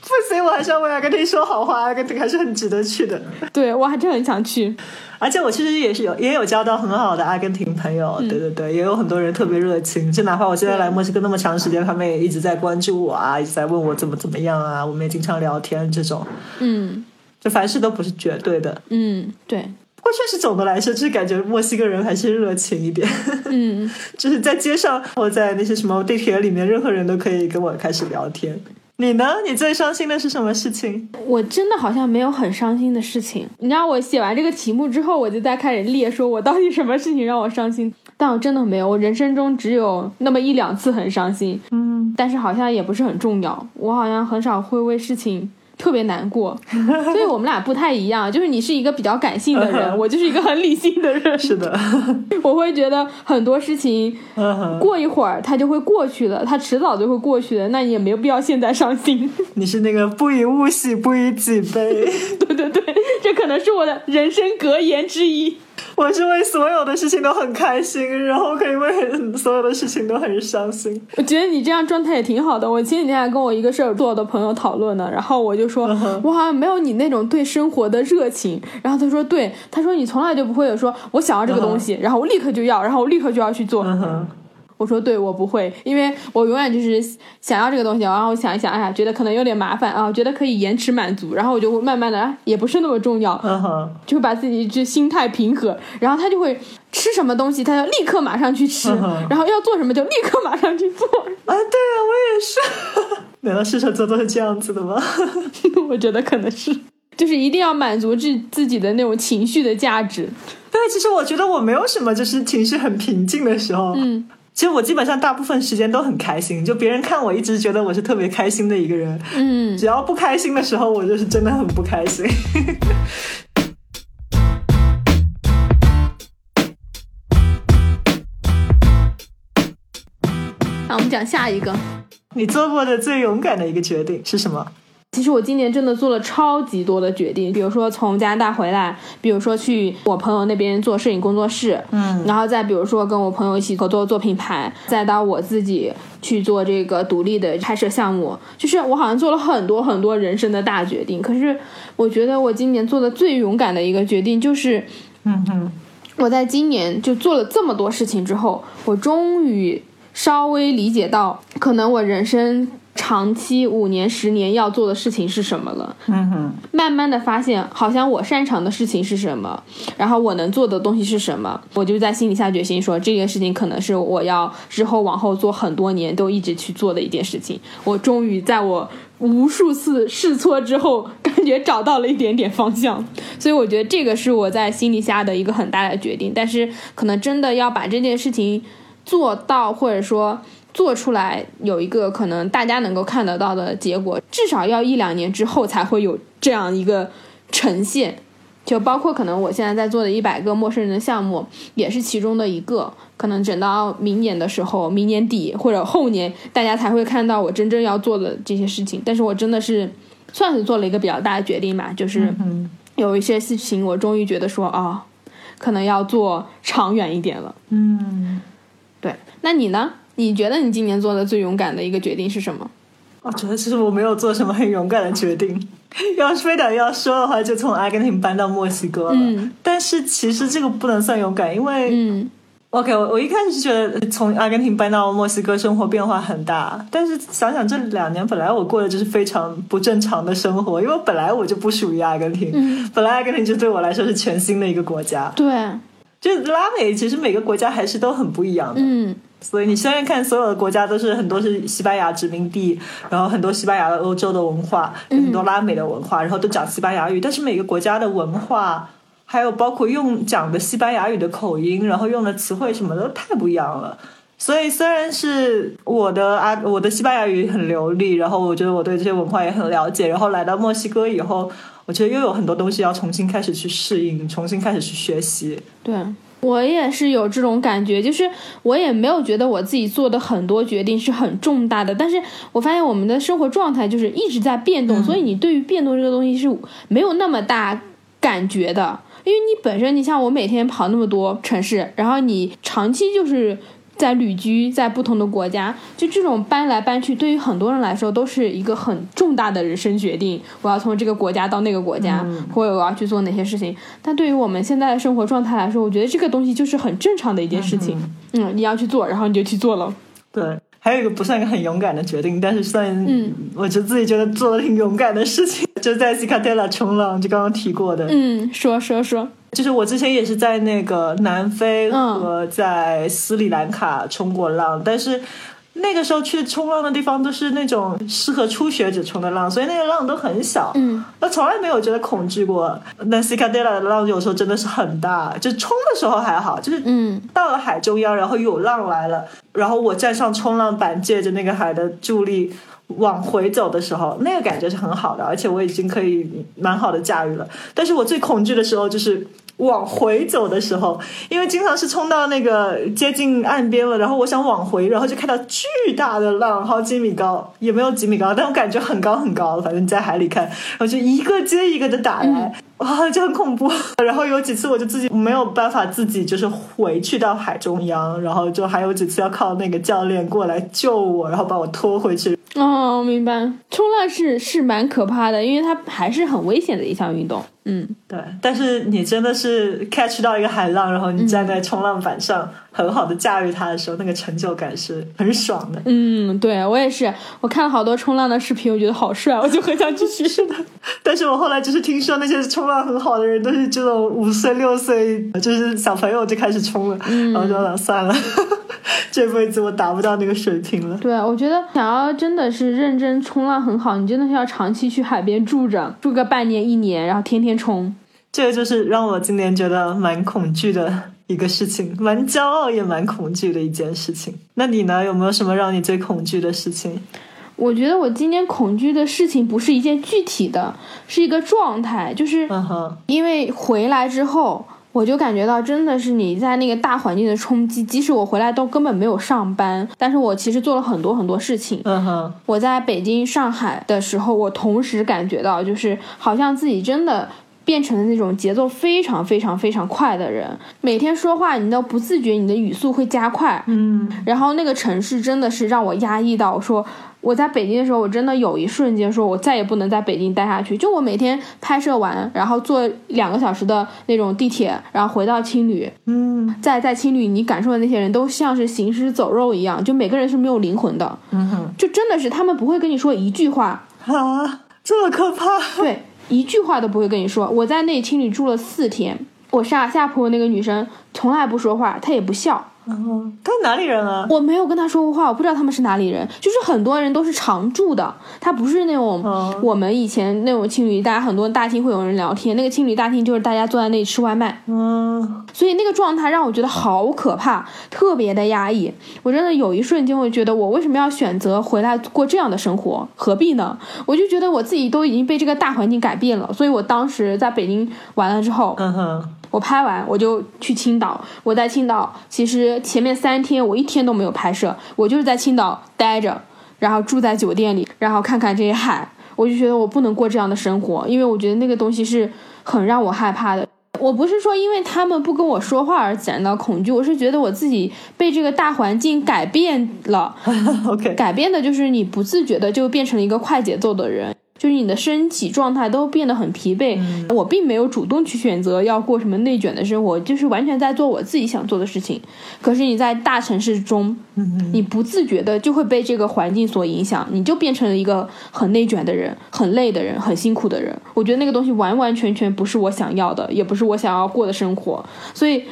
不行，我还是要为阿根廷说好话，阿根廷还是很值得去的。对我还真很想去。而且我其实也是有也有交到很好的阿根廷朋友，对对对，也有很多人特别热情，就哪怕我现在来墨西哥那么长时间，他们也一直在关注我啊，一直在问我怎么怎么样啊，我们也经常聊天，这种嗯就凡事都不是绝对的。嗯，对，不过确实总的来说，就是感觉墨西哥人还是热情一点，嗯。就是在街上或在那些什么地铁里面，任何人都可以跟我开始聊天。你呢？你最伤心的是什么事情？我真的好像没有很伤心的事情。你知道，我写完这个题目之后，我就在开始列，说我到底什么事情让我伤心。但我真的没有，我人生中只有那么一两次很伤心，嗯，但是好像也不是很重要。我好像很少会为事情特别难过，所以我们俩不太一样。就是你是一个比较感性的人，我就是一个很理性的人。是的，我会觉得很多事情过一会儿它就会过去的，它迟早就会过去的，那你也没有必要现在伤心。你是那个不以物喜，不以己悲。对对对，这可能是我的人生格言之一。我是为所有的事情都很开心，然后可以为很所有的事情都很伤心。我觉得你这样状态也挺好的。我前几天还跟我一个射手座的朋友讨论呢，然后我就说，我好像没有你那种对生活的热情。然后他说，对，他说你从来就不会有说我想要这个东西，然后我立刻就要，然后我立刻就要去做。我说对，我不会，因为我永远就是想要这个东西，然后我想一想，哎呀，觉得可能有点麻烦啊，觉得可以延迟满足，然后我就会慢慢的，啊也不是那么重要，嗯，就会把自己就心态平和，然后他就会吃什么东西，他要立刻马上去吃，嗯然后要做什么就立刻马上去做。啊，对啊，我也是。难道射手座都是这样子的吗？我觉得可能是，就是一定要满足自自己的那种情绪的价值。对，其实我觉得我没有什么，就是情绪很平静的时候。嗯，其实我基本上大部分时间都很开心，就别人看我一直觉得我是特别开心的一个人。嗯，只要不开心的时候，我就是真的很不开心。那我们讲下一个。你做过的最勇敢的一个决定是什么？其实我今年真的做了超级多的决定，比如说从加拿大回来，比如说去我朋友那边做摄影工作室，嗯，然后再比如说跟我朋友一起合作做品牌，再到我自己去做这个独立的拍摄项目，就是我好像做了很多很多人生的大决定。可是我觉得我今年做的最勇敢的一个决定就是，嗯嗯，我在今年就做了这么多事情之后，我终于稍微理解到，可能我人生长期五年、十年要做的事情是什么了。嗯哼，慢慢的发现，好像我擅长的事情是什么，然后我能做的东西是什么，我就在心里下决心说，这件事情可能是我要之后往后做很多年都一直去做的一件事情。我终于在我无数次试错之后，感觉找到了一点点方向，所以我觉得这个是我在心里下的一个很大的决定。但是可能真的要把这件事情做到，或者说。做出来有一个可能大家能够看得到的结果，至少要一两年之后才会有这样一个呈现。就包括可能我现在在做的一百个陌生人的项目，也是其中的一个。可能整到明年的时候，明年底或者后年，大家才会看到我真正要做的这些事情。但是我真的是算是做了一个比较大的决定吧，就是嗯有一些事情，我终于觉得说，哦，可能要做长远一点了。嗯，对，那你呢？你觉得你今年做的最勇敢的一个决定是什么？我觉得其实我没有做什么很勇敢的决定。要是非得要说的话，就从阿根廷搬到墨西哥了。嗯但是其实这个不能算勇敢，因为、嗯 OK，我我一开始是觉得从阿根廷搬到墨西哥生活变化很大，但是想想这两年本来我过的就是非常不正常的生活，因为本来我就不属于阿根廷，嗯本来阿根廷就对我来说是全新的一个国家。对，就拉美其实每个国家还是都很不一样的，嗯所以你现在看所有的国家都是很多是西班牙殖民地，然后很多西班牙的欧洲的文化，很多拉美的文化，然后都讲西班牙语，但是每个国家的文化。还有包括用讲的西班牙语的口音，然后用的词汇什么的都太不一样了。所以虽然是我的啊，我的西班牙语很流利，然后我觉得我对这些文化也很了解，然后来到墨西哥以后，我觉得又有很多东西要重新开始去适应，重新开始去学习。对。我也是有这种感觉，就是我也没有觉得我自己做的很多决定是很重大的，但是我发现我们的生活状态就是一直在变动，所以你对于变动这个东西是没有那么大感觉的，因为你本身，你像我每天跑那么多城市，然后你长期就是在旅居在不同的国家，就这种搬来搬去，对于很多人来说都是一个很重大的人生决定。我要从这个国家到那个国家，或者我要去做哪些事情。但对于我们现在的生活状态来说，我觉得这个东西就是很正常的一件事情。嗯，你要去做，然后你就去做了。对，还有一个不算一个很勇敢的决定，但是算，嗯，我就自己觉得做的挺勇敢的事情，就在西卡特拉冲浪，就刚刚提过的，嗯，说说说，就是我之前也是在那个南非嗯。和在斯里兰卡冲过浪，但是。那个时候去冲浪的地方都是那种适合初学者冲的浪，所以那个浪都很小。嗯，我从来没有觉得恐惧过。那西卡 l 拉的浪有时候真的是很大，就冲的时候还好，就是嗯到了海中央，然后有浪来了，然后我站上冲浪板，借着那个海的助力往回走的时候，那个感觉是很好的，而且我已经可以蛮好的驾驭了。但是我最恐惧的时候就是。往回走的时候，因为经常是冲到那个接近岸边了，然后我想往回，然后就看到巨大的浪，好几米高，也没有几米高，但我感觉很高很高，反正在海里看，然后就一个接一个的打来，哇，就很恐怖。然后有几次我就自己没有办法自己就是回去到海中央，然后就还有几次要靠那个教练过来救我，然后把我拖回去。哦，明白。冲浪是是蛮可怕的，因为它还是很危险的一项运动。嗯，对，但是你真的是 catch 到一个海浪，然后你站在冲浪板上，很好的驾驭它的时候，那个成就感是很爽的。嗯，对我也是，我看了好多冲浪的视频，我觉得好帅，我就很想去学。是的，但是我后来就是听说那些冲浪很好的人都是这种五岁六岁，就是小朋友就开始冲了，然后就想算了，这辈子我达不到那个水平了。对，我觉得想要真的是认真冲浪很好，你真的是要长期去海边住着，住个半年一年，然后天天冲。这个就是让我今年觉得蛮恐惧的一个事情，蛮骄傲也蛮恐惧的一件事情。那你呢？有没有什么让你最恐惧的事情？我觉得我今年恐惧的事情不是一件具体的，是一个状态，就是嗯哼，因为回来之后，我就感觉到真的是你在那个大环境的冲击。即使我回来都根本没有上班，但是我其实做了很多很多事情。嗯哼，我在北京、上海的时候，我同时感觉到，就是好像自己真的变成了那种节奏非常非常非常快的人。每天说话，你都不自觉，你的语速会加快。嗯然后那个城市真的是让我压抑到，我说我在北京的时候，我真的有一瞬间说，我再也不能在北京待下去。就我每天拍摄完，然后坐两个小时的那种地铁，然后回到青旅，嗯在在青旅，你感受的那些人都像是行尸走肉一样，就每个人是没有灵魂的，嗯哼，就真的是他们不会跟你说一句话，啊，这么可怕！对，一句话都不会跟你说。我在那青旅住了四天，我上下铺那个女生从来不说话，她也不笑。嗯，他哪里人啊？我没有跟他说过话，我不知道他们是哪里人。就是很多人都是常住的，他不是那种嗯我们以前那种青旅，大家很多大厅会有人聊天，那个青旅大厅就是大家坐在那里吃外卖。嗯所以那个状态让我觉得好可怕，特别的压抑。我真的有一瞬间，我觉得我为什么要选择回来过这样的生活？何必呢？我就觉得我自己都已经被这个大环境改变了。所以我当时在北京完了之后，嗯哼，我拍完我就去青岛。我在青岛，其实前面三天我一天都没有拍摄，我就是在青岛待着，然后住在酒店里，然后看看这些海。我就觉得我不能过这样的生活，因为我觉得那个东西是很让我害怕的。我不是说因为他们不跟我说话而感到恐惧，我是觉得我自己被这个大环境改变了，OK，改变的就是你不自觉的就变成了一个快节奏的人。就是你的身体状态都变得很疲惫，我并没有主动去选择要过什么内卷的生活，就是完全在做我自己想做的事情。可是你在大城市中，你不自觉的就会被这个环境所影响，你就变成了一个很内卷的人，很累的人，很辛苦的人。我觉得那个东西完完全全不是我想要的，也不是我想要过的生活。所以，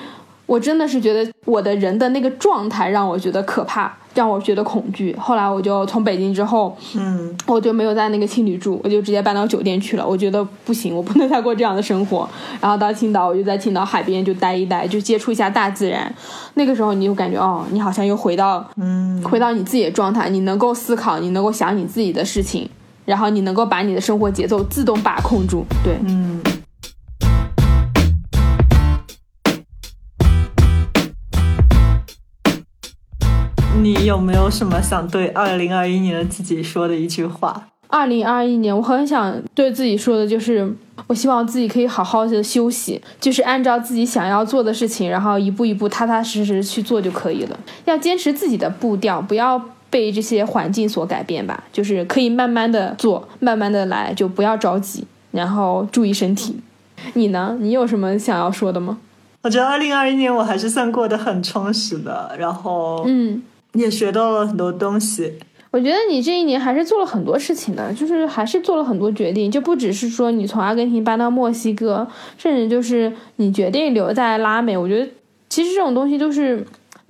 我真的是觉得我的人的那个状态让我觉得可怕，让我觉得恐惧。后来我就从北京之后，嗯，我就没有在那个青旅住，我就直接搬到酒店去了。我觉得不行，我不能再过这样的生活。然后到青岛，我就在青岛海边就待一待，就接触一下大自然。那个时候你就感觉哦，你好像又回到嗯，回到你自己的状态，你能够思考，你能够想你自己的事情，然后你能够把你的生活节奏自动把控住。对，嗯，你有没有什么想对二零二一年的自己说的一句话？二零二一年，我很想对自己说的就是，我希望自己可以好好的休息，就是按照自己想要做的事情，然后一步一步踏踏实实去做就可以了。要坚持自己的步调，不要被这些环境所改变吧。就是可以慢慢的做，慢慢的来，就不要着急，然后注意身体。你呢？你有什么想要说的吗？我觉得二零二一年我还是算过得很充实的，然后嗯。也学到了很多东西。我觉得你这一年还是做了很多事情的，就是还是做了很多决定，就不只是说你从阿根廷搬到墨西哥，甚至就是你决定留在拉美。我觉得其实这种东西就是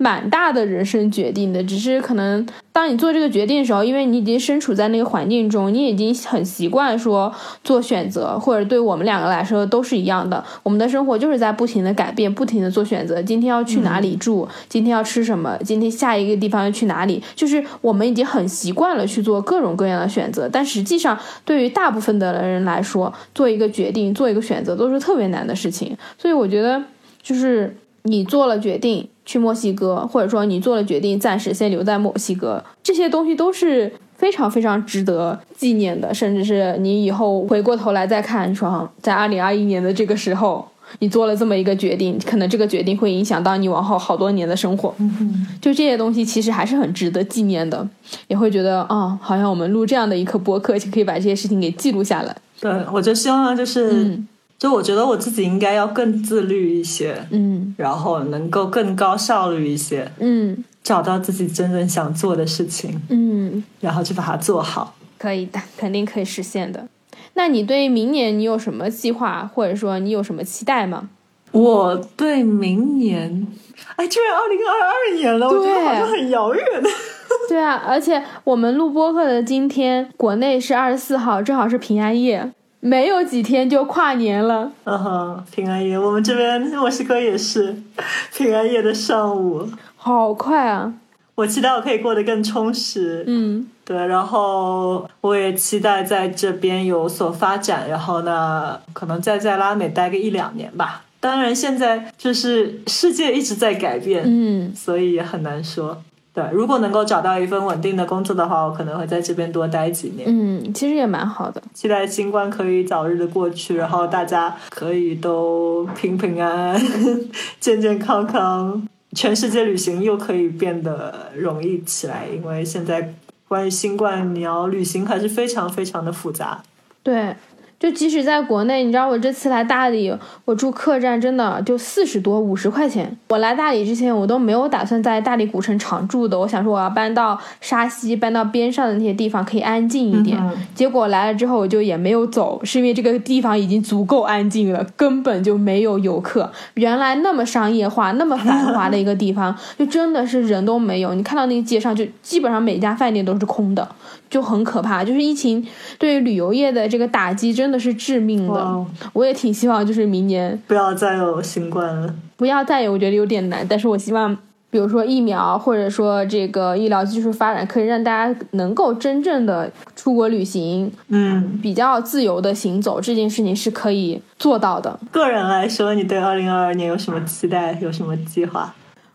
蛮大的人生决定的，只是可能当你做这个决定的时候，因为你已经身处在那个环境中，你已经很习惯说做选择，或者对我们两个来说都是一样的。我们的生活就是在不停的改变，不停的做选择。今天要去哪里住？今天要吃什么？今天下一个地方要去哪里？就是我们已经很习惯了去做各种各样的选择，但实际上对于大部分的人来说，做一个决定、做一个选择都是特别难的事情。所以我觉得，就是你做了决定去墨西哥，或者说你做了决定暂时先留在墨西哥，这些东西都是非常非常值得纪念的，甚至是你以后回过头来再看，说在二零二一年的这个时候。你做了这么一个决定，可能这个决定会影响到你往后好多年的生活。嗯就这些东西其实还是很值得纪念的，也会觉得啊、哦，好像我们录这样的一个播客，就可以把这些事情给记录下来。对，我就希望就是，嗯就我觉得我自己应该要更自律一些，嗯然后能够更高效率一些，嗯找到自己真正想做的事情，嗯，然后去把它做好。可以的，肯定可以实现的。那你对明年你有什么计划，或者说你有什么期待吗？我对明年，哎，居然二零二二年了，我觉得好像很遥远。对啊，而且我们录播客的今天，国内是二十四号，正好是平安夜，没有几天就跨年了。嗯哼，平安夜，我们这边墨西哥也是 平安夜的上午。好快啊！我期待我可以过得更充实，嗯对，然后我也期待在这边有所发展，然后呢，可能再在拉美待个一两年吧。当然，现在就是世界一直在改变，嗯所以也很难说。对，如果能够找到一份稳定的工作的话，我可能会在这边多待几年。嗯，其实也蛮好的。期待新冠可以早日的过去，然后大家可以都平平安安、健健康康，全世界旅行又可以变得容易起来。因为现在关于新冠，你要旅行还是非常非常的复杂。对，就即使在国内，你知道我这次来大理，我住客栈真的就四十多五十块钱。我来大理之前，我都没有打算在大理古城常住的，我想说我要搬到沙溪，搬到边上的那些地方可以安静一点。嗯结果来了之后，我就也没有走，是因为这个地方已经足够安静了，根本就没有游客。原来那么商业化、那么繁华的一个地方，就真的是人都没有。你看到那个街上，就基本上每家饭店都是空的，就很可怕。就是疫情对于旅游业的这个打击真的是致命的。哇，我也挺希望，就是明年不要再有新冠了。不要再有，我觉得有点难。但是我希望，比如说疫苗，或者说这个医疗技术发展，可以让大家能够真正的出国旅行，嗯，比较自由的行走，这件事情是可以做到的。个人来说，你对二零二二年有什么期待？有什么计划？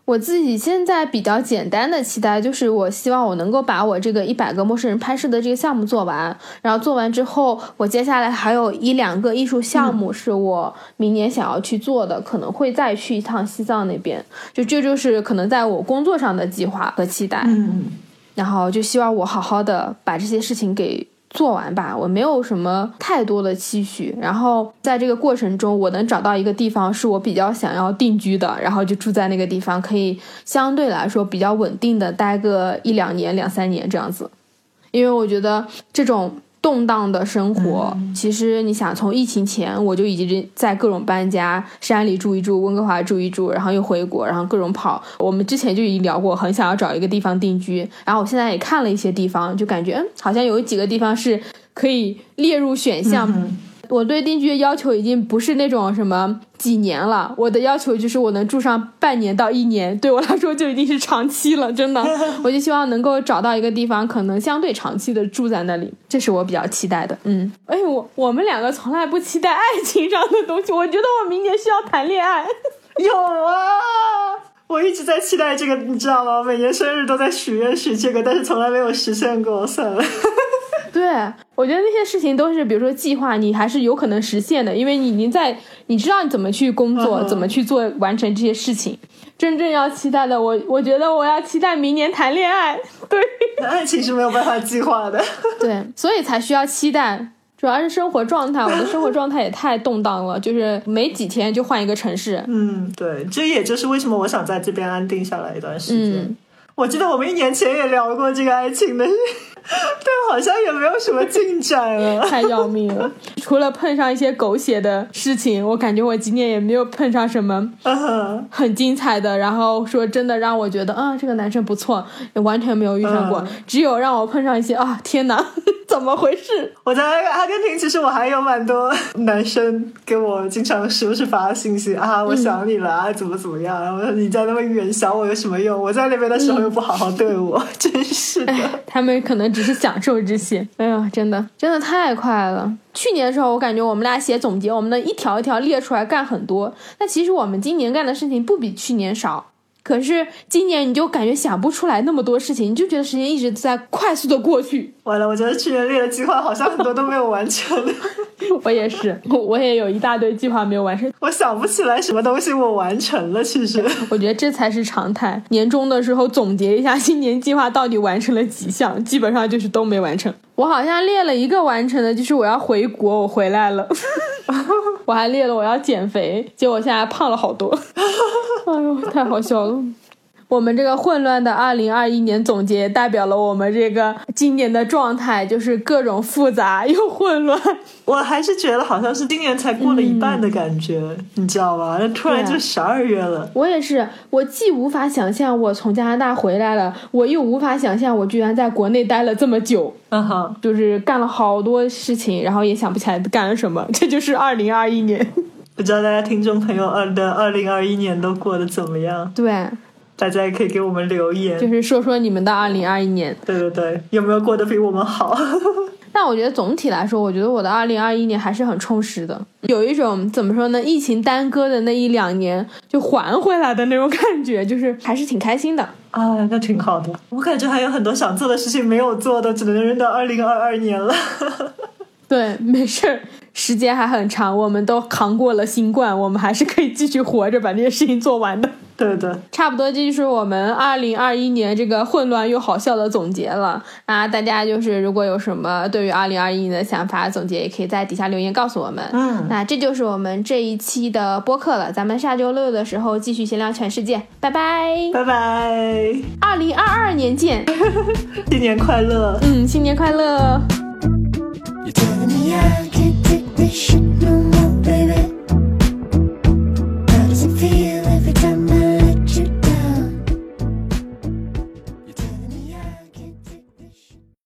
我自己现在比较简单的期待就是，我希望我能够把我这个一百个陌生人拍摄的这个项目做完，然后做完之后，我接下来还有一两个艺术项目是我明年想要去做的，可能会再去一趟西藏那边，就这就是可能在我工作上的计划和期待。嗯，然后就希望我好好的把这些事情给做完吧，我没有什么太多的期许。然后在这个过程中，我能找到一个地方是我比较想要定居的，然后就住在那个地方，可以相对来说比较稳定的待个一两年、两三年这样子。因为我觉得这种动荡的生活，其实你想从疫情前我就已经在各种搬家，山里住一住，温哥华住一住，然后又回国，然后各种跑。我们之前就已经聊过，很想要找一个地方定居。然后我现在也看了一些地方，就感觉嗯，好像有几个地方是可以列入选项。我对定居的要求已经不是那种什么几年了，我的要求就是我能住上半年到一年，对我来说就已经是长期了，真的。我就希望能够找到一个地方，可能相对长期的住在那里，这是我比较期待的。嗯，哎，我我们两个从来不期待爱情上的东西，我觉得我明年需要谈恋爱。有啊，我一直在期待这个，你知道吗？每年生日都在许愿许这个，但是从来没有实现过。算了，对，我觉得那些事情都是，比如说计划，你还是有可能实现的，因为你已经在，你知道你怎么去工作，嗯怎么去做完成这些事情。真正要期待的，我我觉得我要期待明年谈恋爱，对爱情是没有办法计划的。对，所以才需要期待。主要是生活状态，我的生活状态也太动荡了，就是没几天就换一个城市。嗯，对，这也就是为什么我想在这边安定下来一段时间。嗯我记得我们一年前也聊过这个爱情的，但好像也没有什么进展了。太要命了！除了碰上一些狗血的事情，我感觉我今年也没有碰上什么很精彩的。然后说真的让我觉得啊，这个男生不错，也完全没有遇上过。嗯只有让我碰上一些啊，天哪，怎么回事？我在阿根廷，其实我还有蛮多男生给我经常时不时发信息啊，我想你了啊，怎么怎么样？然后我说你在那么远想我有什么用？我在那边的时候又不好好对我，真是的。他们可能只是享受这些。哎呀，真的，真的太快了。去年的时候，我感觉我们俩写总结，我们能一条一条列出来干很多。但其实我们今年干的事情不比去年少。可是今年你就感觉想不出来那么多事情，你就觉得时间一直在快速的过去。完了，我觉得去年列的计划好像很多都没有完成，我也是，我我也有一大堆计划没有完成。我想不起来什么东西我完成了。其实，我觉得这才是常态。年终的时候总结一下新年计划到底完成了几项，基本上就是都没完成。我好像列了一个完成的，就是我要回国，我回来了。我还列了我要减肥，结果现在胖了好多。哎呦，太好笑了。我们这个混乱的二零二一年总结，代表了我们这个今年的状态，就是各种复杂又混乱。我还是觉得好像是今年才过了一半的感觉，你知道吧？那突然就十二月了。我也是，我既无法想象我从加拿大回来了，我又无法想象我居然在国内待了这么久，嗯哼，就是干了好多事情，然后也想不起来干了什么。这就是二零二一年。不知道大家听众朋友二的二零二一年都过得怎么样？对，大家也可以给我们留言。就是说说你们的二零二一年。对对对，有没有过得比我们好？但我觉得总体来说，我觉得我的二零二一年还是很充实的，有一种怎么说呢，疫情耽搁的那一两年就还回来的那种感觉，就是还是挺开心的。啊，那挺好的。我感觉还有很多想做的事情没有做的，只能扔到二零二二年了。对，没事儿，时间还很长，我们都扛过了新冠，我们还是可以继续活着，把这些事情做完的。对对，差不多，这就是我们二零二一年这个混乱又好笑的总结了啊！大家就是如果有什么对于二零二一年的想法总结，也可以在底下留言告诉我们。嗯那这就是我们这一期的播客了，咱们下周六的时候继续闲聊全世界，拜拜！拜拜，二零二二年见，新年快乐！嗯，新年快乐！Shh.